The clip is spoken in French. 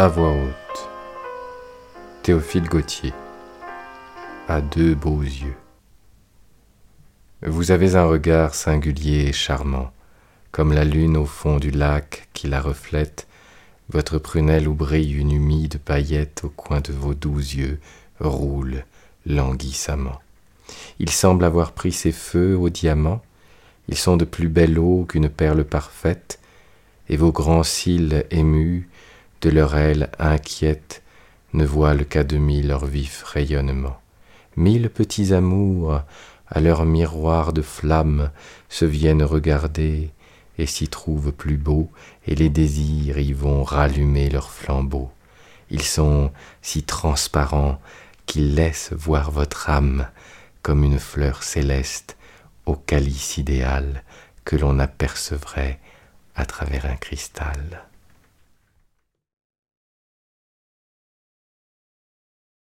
À voix haute. Théophile Gautier. À deux beaux yeux. Vous avez un regard singulier et charmant, comme la lune au fond du lac qui la reflète, votre prunelle où brille une humide paillette au coin de vos doux yeux roule languissamment. Il semble avoir pris ses feux au diamant, ils sont de plus belle eau qu'une perle parfaite, et vos grands cils émus, de leur aile inquiète, ne voilent qu'à demi leur vif rayonnement. Mille petits amours, à leur miroir de flamme, se viennent regarder, et s'y trouvent plus beaux, et les désirs y vont rallumer leurs flambeaux. Ils sont si transparents qu'ils laissent voir votre âme comme une fleur céleste au calice idéal que l'on apercevrait à travers un cristal.